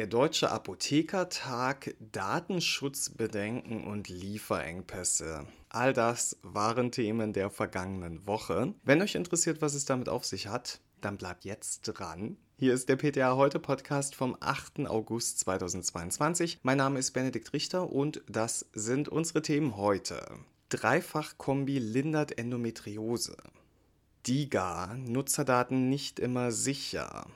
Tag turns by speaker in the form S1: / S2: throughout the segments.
S1: Der Deutsche Apothekertag, Datenschutzbedenken und Lieferengpässe. All das waren Themen der vergangenen Woche. Wenn euch interessiert, was es damit auf sich hat, dann bleibt jetzt dran. Hier ist der PTA Heute Podcast vom 8. August 2022. Mein Name ist Benedikt Richter und das sind unsere Themen heute. Dreifach-Kombi lindert Endometriose. DIGA, Nutzerdaten nicht immer sicher.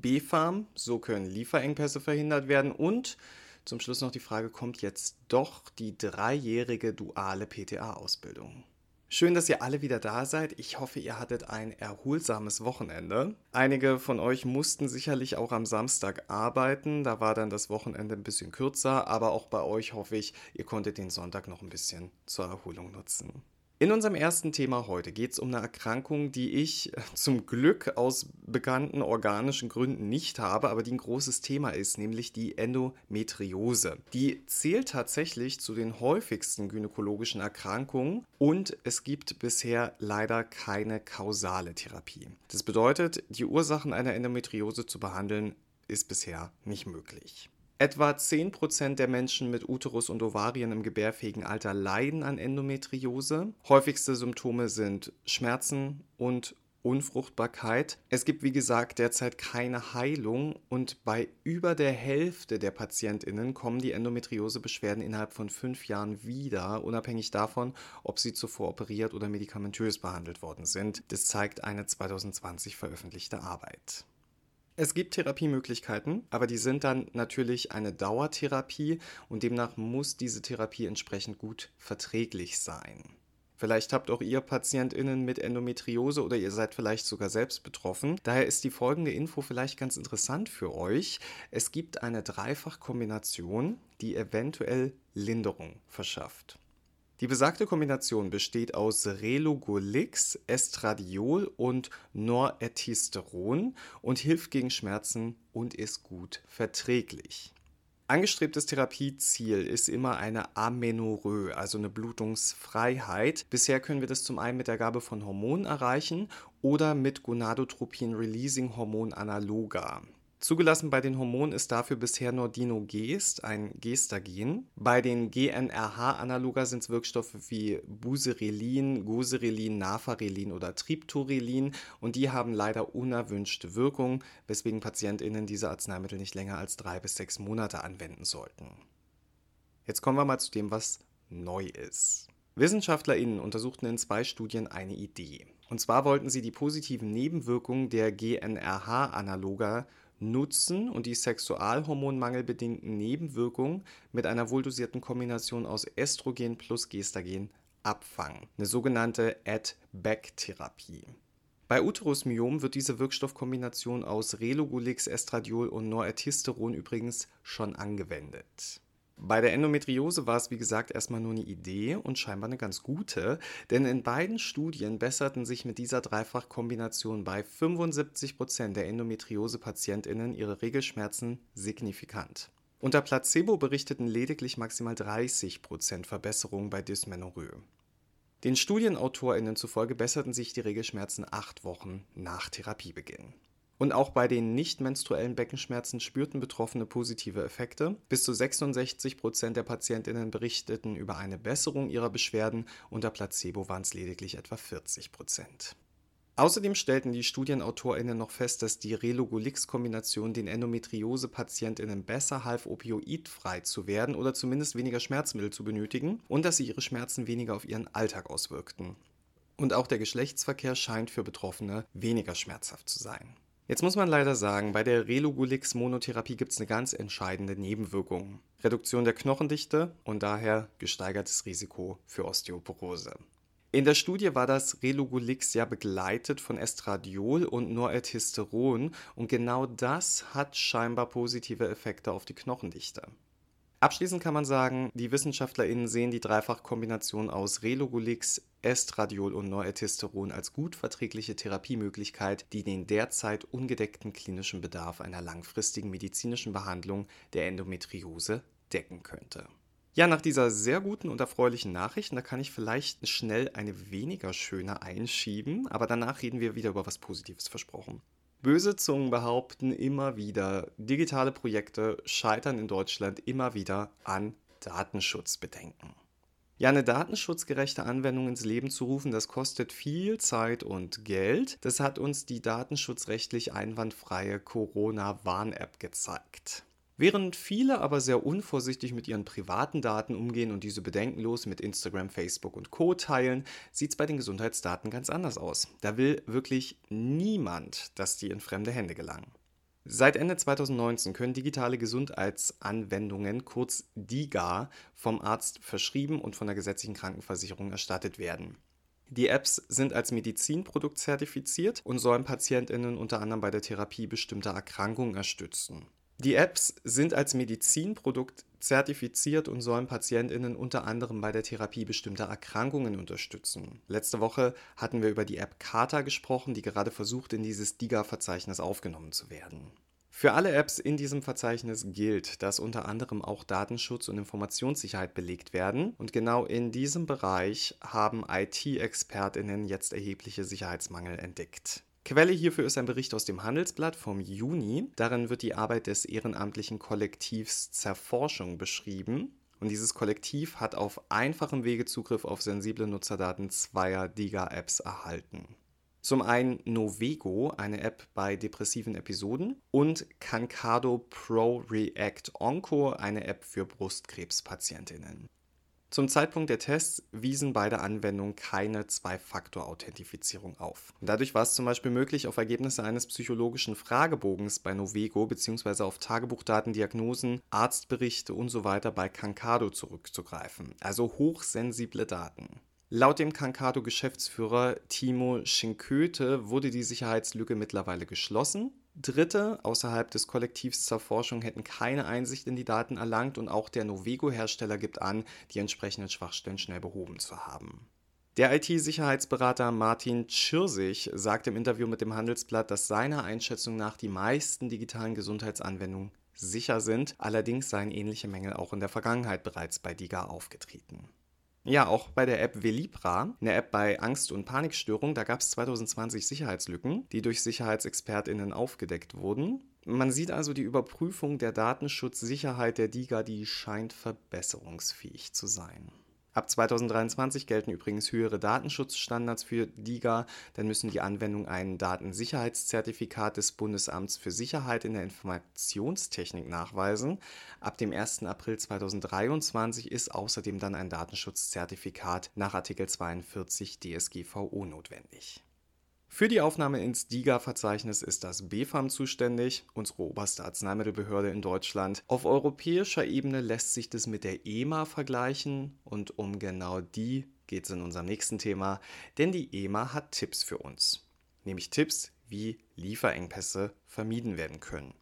S1: B-Farm, so können Lieferengpässe verhindert werden und zum Schluss noch die Frage, kommt jetzt doch die dreijährige duale PTA-Ausbildung? Schön, dass ihr alle wieder da seid. Ich hoffe, ihr hattet ein erholsames Wochenende. Einige von euch mussten sicherlich auch am Samstag arbeiten. Da war dann das Wochenende ein bisschen kürzer, aber auch bei euch hoffe ich, ihr konntet den Sonntag noch ein bisschen zur Erholung nutzen. In unserem ersten Thema heute geht es um eine Erkrankung, die ich äh, zum Glück aus bekannten organischen Gründen nicht habe, aber die ein großes Thema ist, nämlich die Endometriose. Die zählt tatsächlich zu den häufigsten gynäkologischen Erkrankungen und es gibt bisher leider keine kausale Therapie. Das bedeutet, die Ursachen einer Endometriose zu behandeln, ist bisher nicht möglich. Etwa 10% der Menschen mit Uterus und Ovarien im gebärfähigen Alter leiden an Endometriose. Häufigste Symptome sind Schmerzen und Unfruchtbarkeit. Es gibt, wie gesagt, derzeit keine Heilung und bei über der Hälfte der PatientInnen kommen die Endometriosebeschwerden innerhalb von fünf Jahren wieder, unabhängig davon, ob sie zuvor operiert oder medikamentös behandelt worden sind. Das zeigt eine 2020 veröffentlichte Arbeit. Es gibt Therapiemöglichkeiten, aber die sind dann natürlich eine Dauertherapie und demnach muss diese Therapie entsprechend gut verträglich sein. Vielleicht habt auch ihr PatientInnen mit Endometriose oder ihr seid vielleicht sogar selbst betroffen. Daher ist die folgende Info vielleicht ganz interessant für euch. Es gibt eine Dreifachkombination, die eventuell Linderung verschafft. Die besagte Kombination besteht aus Relugolix, Estradiol und Noretisteron und hilft gegen Schmerzen und ist gut verträglich. Angestrebtes Therapieziel ist immer eine Amenorrhoe, also eine Blutungsfreiheit. Bisher können wir das zum einen mit der Gabe von Hormonen erreichen oder mit Gonadotropin-Releasing-Hormon-Analoga. Zugelassen bei den Hormonen ist dafür bisher nur Dinogest, ein Gestagen. Bei den GNRH-Analoga sind es Wirkstoffe wie Buserelin, Goserelin, Nafarelin oder Triptorelin und die haben leider unerwünschte Wirkung, weswegen PatientInnen diese Arzneimittel nicht länger als drei bis sechs Monate anwenden sollten. Jetzt kommen wir mal zu dem, was neu ist. WissenschaftlerInnen untersuchten in zwei Studien eine Idee. Und zwar wollten sie die positiven Nebenwirkungen der GNRH-Analoga nutzen und die sexualhormonmangelbedingten Nebenwirkungen mit einer wohldosierten Kombination aus Estrogen plus Gestagen abfangen. Eine sogenannte Add-Back-Therapie. Bei Uterusmyom wird diese Wirkstoffkombination aus Relugolix, Estradiol und Noretisteron übrigens schon angewendet. Bei der Endometriose war es wie gesagt erstmal nur eine Idee und scheinbar eine ganz gute, denn in beiden Studien besserten sich mit dieser Dreifachkombination bei 75% der Endometriose-PatientInnen ihre Regelschmerzen signifikant. Unter Placebo berichteten lediglich maximal 30% Verbesserung bei Dysmenorrhoe. Den StudienautorInnen zufolge besserten sich die Regelschmerzen acht Wochen nach Therapiebeginn. Und auch bei den nicht menstruellen Beckenschmerzen spürten Betroffene positive Effekte. Bis zu 66 Prozent der Patientinnen berichteten über eine Besserung ihrer Beschwerden, unter Placebo waren es lediglich etwa 40 Prozent. Außerdem stellten die StudienautorInnen noch fest, dass die Relugolix-Kombination den Endometriose-PatientInnen besser half, opioidfrei zu werden oder zumindest weniger Schmerzmittel zu benötigen und dass sie ihre Schmerzen weniger auf ihren Alltag auswirkten. Und auch der Geschlechtsverkehr scheint für Betroffene weniger schmerzhaft zu sein. Jetzt muss man leider sagen, bei der Relugolix-Monotherapie gibt es eine ganz entscheidende Nebenwirkung. Reduktion der Knochendichte und daher gesteigertes Risiko für Osteoporose. In der Studie war das Relugolix ja begleitet von Estradiol und Noreltestosteron und genau das hat scheinbar positive Effekte auf die Knochendichte. Abschließend kann man sagen, die WissenschaftlerInnen sehen die Dreifachkombination aus Relugolix, Estradiol und Noreltestosteron als gut verträgliche Therapiemöglichkeit, die den derzeit ungedeckten klinischen Bedarf einer langfristigen medizinischen Behandlung der Endometriose decken könnte. Ja, nach dieser sehr guten und erfreulichen Nachricht, da kann ich vielleicht schnell eine weniger schöne einschieben, aber danach reden wir wieder über was Positives versprochen. Böse Zungen behaupten immer wieder, digitale Projekte scheitern in Deutschland immer wieder an Datenschutzbedenken. Ja, eine datenschutzgerechte Anwendung ins Leben zu rufen, das kostet viel Zeit und Geld. Das hat uns die datenschutzrechtlich einwandfreie Corona-Warn-App gezeigt. Während viele aber sehr unvorsichtig mit ihren privaten Daten umgehen und diese bedenkenlos mit Instagram, Facebook und Co teilen, sieht es bei den Gesundheitsdaten ganz anders aus. Da will wirklich niemand, dass die in fremde Hände gelangen. Seit Ende 2019 können digitale Gesundheitsanwendungen, kurz DIGA, vom Arzt verschrieben und von der gesetzlichen Krankenversicherung erstattet werden. Die Apps sind als Medizinprodukt zertifiziert und sollen Patientinnen unter anderem bei der Therapie bestimmter Erkrankungen unterstützen. Die Apps sind als Medizinprodukt zertifiziert und sollen Patientinnen unter anderem bei der Therapie bestimmter Erkrankungen unterstützen. Letzte Woche hatten wir über die App Kata gesprochen, die gerade versucht, in dieses DIGA-Verzeichnis aufgenommen zu werden. Für alle Apps in diesem Verzeichnis gilt, dass unter anderem auch Datenschutz und Informationssicherheit belegt werden. Und genau in diesem Bereich haben IT-Expertinnen jetzt erhebliche Sicherheitsmangel entdeckt. Quelle hierfür ist ein Bericht aus dem Handelsblatt vom Juni. Darin wird die Arbeit des ehrenamtlichen Kollektivs Zerforschung beschrieben. Und dieses Kollektiv hat auf einfachem Wege Zugriff auf sensible Nutzerdaten zweier DIGA-Apps erhalten. Zum einen Novego, eine App bei depressiven Episoden, und Kankado Pro React Onco, eine App für Brustkrebspatientinnen. Zum Zeitpunkt der Tests wiesen beide Anwendungen keine Zwei-Faktor-Authentifizierung auf. dadurch war es zum Beispiel möglich, auf Ergebnisse eines psychologischen Fragebogens bei Novego bzw. auf Tagebuchdaten, Diagnosen, Arztberichte usw. So bei Kankado zurückzugreifen, also hochsensible Daten. Laut dem Kankado-Geschäftsführer Timo Schinköte wurde die Sicherheitslücke mittlerweile geschlossen Dritte außerhalb des Kollektivs zur Forschung hätten keine Einsicht in die Daten erlangt und auch der Novego-Hersteller gibt an, die entsprechenden Schwachstellen schnell behoben zu haben. Der IT-Sicherheitsberater Martin Tschirsich sagt im Interview mit dem Handelsblatt, dass seiner Einschätzung nach die meisten digitalen Gesundheitsanwendungen sicher sind, allerdings seien ähnliche Mängel auch in der Vergangenheit bereits bei DIGA aufgetreten. Ja, auch bei der App Velibra, eine App bei Angst- und Panikstörung, da gab es 2020 Sicherheitslücken, die durch SicherheitsexpertInnen aufgedeckt wurden. Man sieht also, die Überprüfung der Datenschutzsicherheit der DIGA, die scheint verbesserungsfähig zu sein. Ab 2023 gelten übrigens höhere Datenschutzstandards für DIGA, dann müssen die Anwendungen ein Datensicherheitszertifikat des Bundesamts für Sicherheit in der Informationstechnik nachweisen. Ab dem 1. April 2023 ist außerdem dann ein Datenschutzzertifikat nach Artikel 42 DSGVO notwendig. Für die Aufnahme ins DIGA-Verzeichnis ist das BfArM zuständig, unsere oberste Arzneimittelbehörde in Deutschland. Auf europäischer Ebene lässt sich das mit der EMA vergleichen und um genau die geht es in unserem nächsten Thema, denn die EMA hat Tipps für uns. Nämlich Tipps, wie Lieferengpässe vermieden werden können.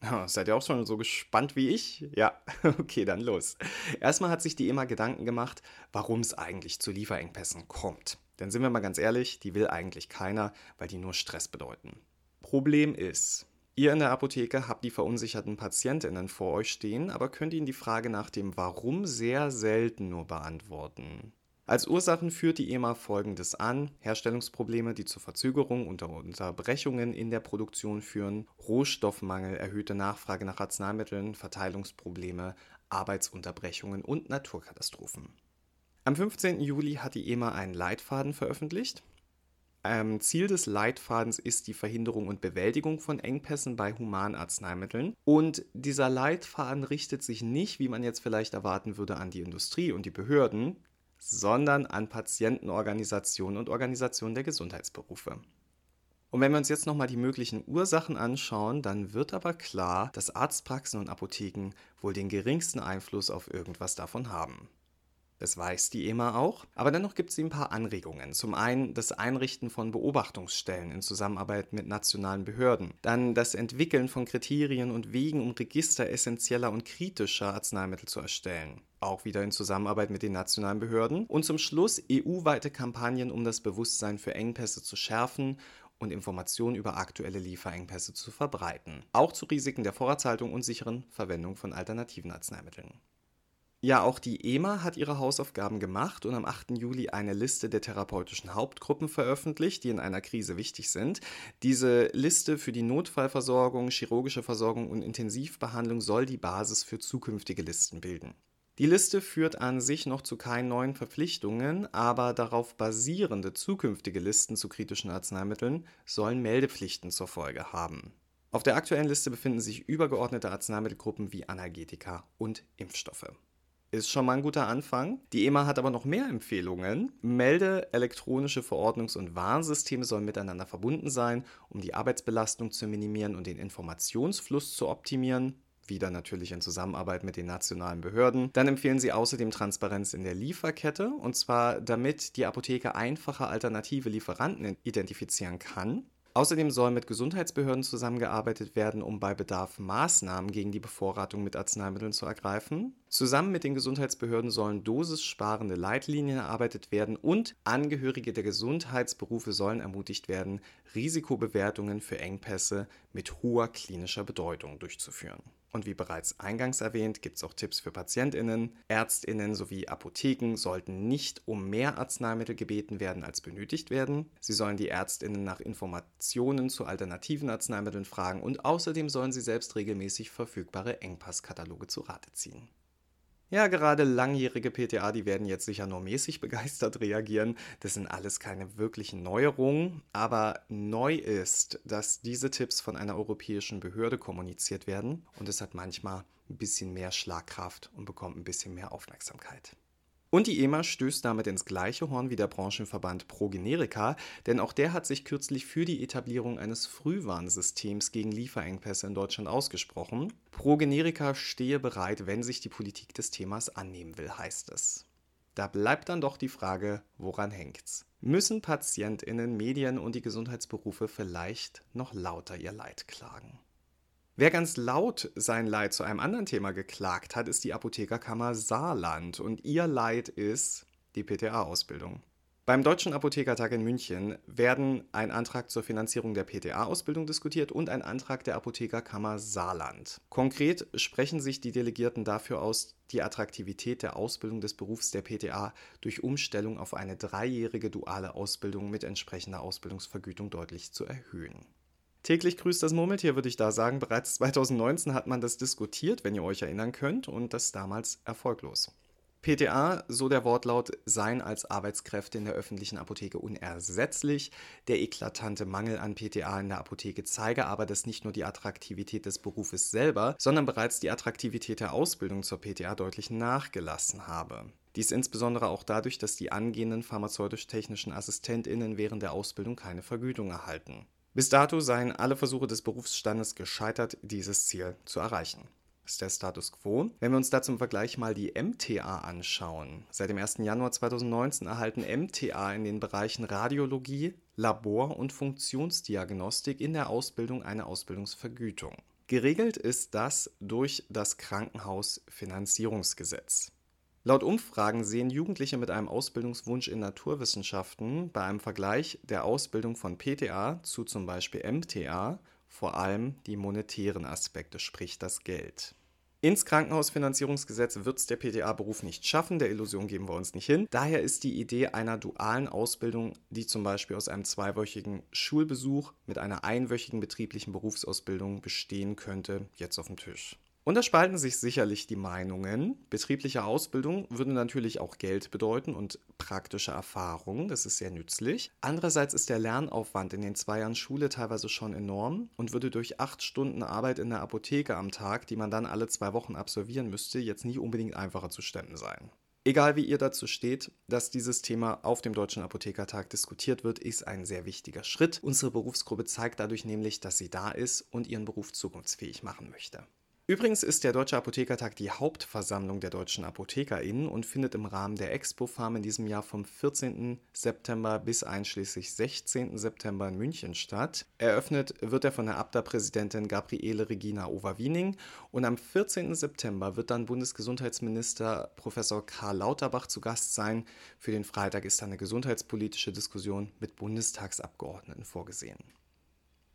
S1: Seid ihr auch schon so gespannt wie ich? Ja, okay, dann los. Erstmal hat sich die EMA Gedanken gemacht, warum es eigentlich zu Lieferengpässen kommt. Denn sind wir mal ganz ehrlich, die will eigentlich keiner, weil die nur Stress bedeuten. Problem ist, ihr in der Apotheke habt die verunsicherten Patientinnen vor euch stehen, aber könnt ihnen die Frage nach dem Warum sehr selten nur beantworten. Als Ursachen führt die EMA folgendes an: Herstellungsprobleme, die zur Verzögerung und Unterbrechungen in der Produktion führen, Rohstoffmangel, erhöhte Nachfrage nach Arzneimitteln, Verteilungsprobleme, Arbeitsunterbrechungen und Naturkatastrophen. Am 15. Juli hat die EMA einen Leitfaden veröffentlicht. Ähm, Ziel des Leitfadens ist die Verhinderung und Bewältigung von Engpässen bei Humanarzneimitteln. Und dieser Leitfaden richtet sich nicht, wie man jetzt vielleicht erwarten würde, an die Industrie und die Behörden, sondern an Patientenorganisationen und Organisationen der Gesundheitsberufe. Und wenn wir uns jetzt nochmal die möglichen Ursachen anschauen, dann wird aber klar, dass Arztpraxen und Apotheken wohl den geringsten Einfluss auf irgendwas davon haben. Das weiß die EMA auch. Aber dennoch gibt sie ein paar Anregungen. Zum einen das Einrichten von Beobachtungsstellen in Zusammenarbeit mit nationalen Behörden. Dann das Entwickeln von Kriterien und Wegen, um Register essentieller und kritischer Arzneimittel zu erstellen. Auch wieder in Zusammenarbeit mit den nationalen Behörden. Und zum Schluss EU-weite Kampagnen, um das Bewusstsein für Engpässe zu schärfen und Informationen über aktuelle Lieferengpässe zu verbreiten. Auch zu Risiken der Vorratshaltung und sicheren Verwendung von alternativen Arzneimitteln. Ja, auch die EMA hat ihre Hausaufgaben gemacht und am 8. Juli eine Liste der therapeutischen Hauptgruppen veröffentlicht, die in einer Krise wichtig sind. Diese Liste für die Notfallversorgung, chirurgische Versorgung und Intensivbehandlung soll die Basis für zukünftige Listen bilden. Die Liste führt an sich noch zu keinen neuen Verpflichtungen, aber darauf basierende zukünftige Listen zu kritischen Arzneimitteln sollen Meldepflichten zur Folge haben. Auf der aktuellen Liste befinden sich übergeordnete Arzneimittelgruppen wie Analgetika und Impfstoffe. Ist schon mal ein guter Anfang. Die EMA hat aber noch mehr Empfehlungen. Melde elektronische Verordnungs- und Warnsysteme sollen miteinander verbunden sein, um die Arbeitsbelastung zu minimieren und den Informationsfluss zu optimieren. Wieder natürlich in Zusammenarbeit mit den nationalen Behörden. Dann empfehlen sie außerdem Transparenz in der Lieferkette und zwar damit die Apotheke einfache alternative Lieferanten identifizieren kann. Außerdem soll mit Gesundheitsbehörden zusammengearbeitet werden, um bei Bedarf Maßnahmen gegen die Bevorratung mit Arzneimitteln zu ergreifen. Zusammen mit den Gesundheitsbehörden sollen dosissparende Leitlinien erarbeitet werden und Angehörige der Gesundheitsberufe sollen ermutigt werden, Risikobewertungen für Engpässe mit hoher klinischer Bedeutung durchzuführen. Und wie bereits eingangs erwähnt, gibt es auch Tipps für PatientInnen. ÄrztInnen sowie Apotheken sollten nicht um mehr Arzneimittel gebeten werden, als benötigt werden. Sie sollen die ÄrztInnen nach Informationen zu alternativen Arzneimitteln fragen und außerdem sollen sie selbst regelmäßig verfügbare Engpasskataloge zu Rate ziehen. Ja, gerade langjährige PTA, die werden jetzt sicher nur mäßig begeistert reagieren. Das sind alles keine wirklichen Neuerungen. Aber neu ist, dass diese Tipps von einer europäischen Behörde kommuniziert werden. Und es hat manchmal ein bisschen mehr Schlagkraft und bekommt ein bisschen mehr Aufmerksamkeit. Und die EMA stößt damit ins gleiche Horn wie der Branchenverband ProGenerica, denn auch der hat sich kürzlich für die Etablierung eines Frühwarnsystems gegen Lieferengpässe in Deutschland ausgesprochen. ProGenerica stehe bereit, wenn sich die Politik des Themas annehmen will, heißt es. Da bleibt dann doch die Frage, woran hängt's? Müssen PatientInnen, Medien und die Gesundheitsberufe vielleicht noch lauter ihr Leid klagen? Wer ganz laut sein Leid zu einem anderen Thema geklagt hat, ist die Apothekerkammer Saarland und ihr Leid ist die PTA-Ausbildung. Beim Deutschen Apothekertag in München werden ein Antrag zur Finanzierung der PTA-Ausbildung diskutiert und ein Antrag der Apothekerkammer Saarland. Konkret sprechen sich die Delegierten dafür aus, die Attraktivität der Ausbildung des Berufs der PTA durch Umstellung auf eine dreijährige duale Ausbildung mit entsprechender Ausbildungsvergütung deutlich zu erhöhen. Täglich grüßt das Murmeltier, würde ich da sagen. Bereits 2019 hat man das diskutiert, wenn ihr euch erinnern könnt, und das damals erfolglos. PTA, so der Wortlaut, seien als Arbeitskräfte in der öffentlichen Apotheke unersetzlich. Der eklatante Mangel an PTA in der Apotheke zeige aber, dass nicht nur die Attraktivität des Berufes selber, sondern bereits die Attraktivität der Ausbildung zur PTA deutlich nachgelassen habe. Dies insbesondere auch dadurch, dass die angehenden pharmazeutisch-technischen AssistentInnen während der Ausbildung keine Vergütung erhalten. Bis dato seien alle Versuche des Berufsstandes gescheitert, dieses Ziel zu erreichen. Das ist der Status quo. Wenn wir uns da zum Vergleich mal die MTA anschauen. Seit dem 1. Januar 2019 erhalten MTA in den Bereichen Radiologie, Labor und Funktionsdiagnostik in der Ausbildung eine Ausbildungsvergütung. Geregelt ist das durch das Krankenhausfinanzierungsgesetz. Laut Umfragen sehen Jugendliche mit einem Ausbildungswunsch in Naturwissenschaften bei einem Vergleich der Ausbildung von PTA zu zum Beispiel MTA vor allem die monetären Aspekte, sprich das Geld. Ins Krankenhausfinanzierungsgesetz wird es der PTA-Beruf nicht schaffen, der Illusion geben wir uns nicht hin. Daher ist die Idee einer dualen Ausbildung, die zum Beispiel aus einem zweiwöchigen Schulbesuch mit einer einwöchigen betrieblichen Berufsausbildung bestehen könnte, jetzt auf dem Tisch. Und da spalten sich sicherlich die Meinungen. Betriebliche Ausbildung würde natürlich auch Geld bedeuten und praktische Erfahrung, das ist sehr nützlich. Andererseits ist der Lernaufwand in den zwei Jahren Schule teilweise schon enorm und würde durch acht Stunden Arbeit in der Apotheke am Tag, die man dann alle zwei Wochen absolvieren müsste, jetzt nicht unbedingt einfacher zu stemmen sein. Egal wie ihr dazu steht, dass dieses Thema auf dem Deutschen Apothekertag diskutiert wird, ist ein sehr wichtiger Schritt. Unsere Berufsgruppe zeigt dadurch nämlich, dass sie da ist und ihren Beruf zukunftsfähig machen möchte. Übrigens ist der Deutsche Apothekertag die Hauptversammlung der deutschen ApothekerInnen und findet im Rahmen der Expo Farm in diesem Jahr vom 14. September bis einschließlich 16. September in München statt. Eröffnet wird er von der Abda-Präsidentin Gabriele Regina Overwiening und am 14. September wird dann Bundesgesundheitsminister Professor Karl Lauterbach zu Gast sein. Für den Freitag ist dann eine gesundheitspolitische Diskussion mit Bundestagsabgeordneten vorgesehen.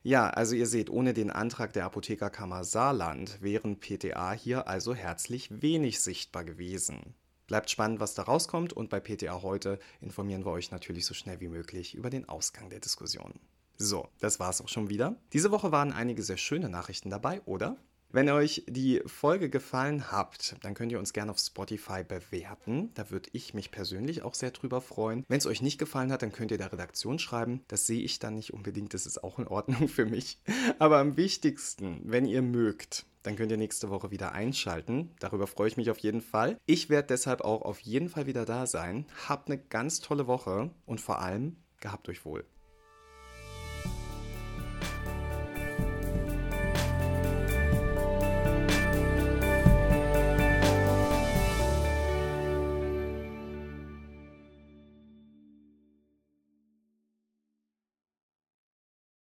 S1: Ja, also ihr seht, ohne den Antrag der Apothekerkammer Saarland wären PTA hier also herzlich wenig sichtbar gewesen. Bleibt spannend, was da rauskommt und bei PTA heute informieren wir euch natürlich so schnell wie möglich über den Ausgang der Diskussion. So, das war's auch schon wieder. Diese Woche waren einige sehr schöne Nachrichten dabei, oder? Wenn euch die Folge gefallen habt, dann könnt ihr uns gerne auf Spotify bewerten. Da würde ich mich persönlich auch sehr drüber freuen. Wenn es euch nicht gefallen hat, dann könnt ihr der Redaktion schreiben. Das sehe ich dann nicht unbedingt, das ist auch in Ordnung für mich. Aber am wichtigsten, wenn ihr mögt, dann könnt ihr nächste Woche wieder einschalten. Darüber freue ich mich auf jeden Fall. Ich werde deshalb auch auf jeden Fall wieder da sein. Habt eine ganz tolle Woche und vor allem gehabt euch wohl.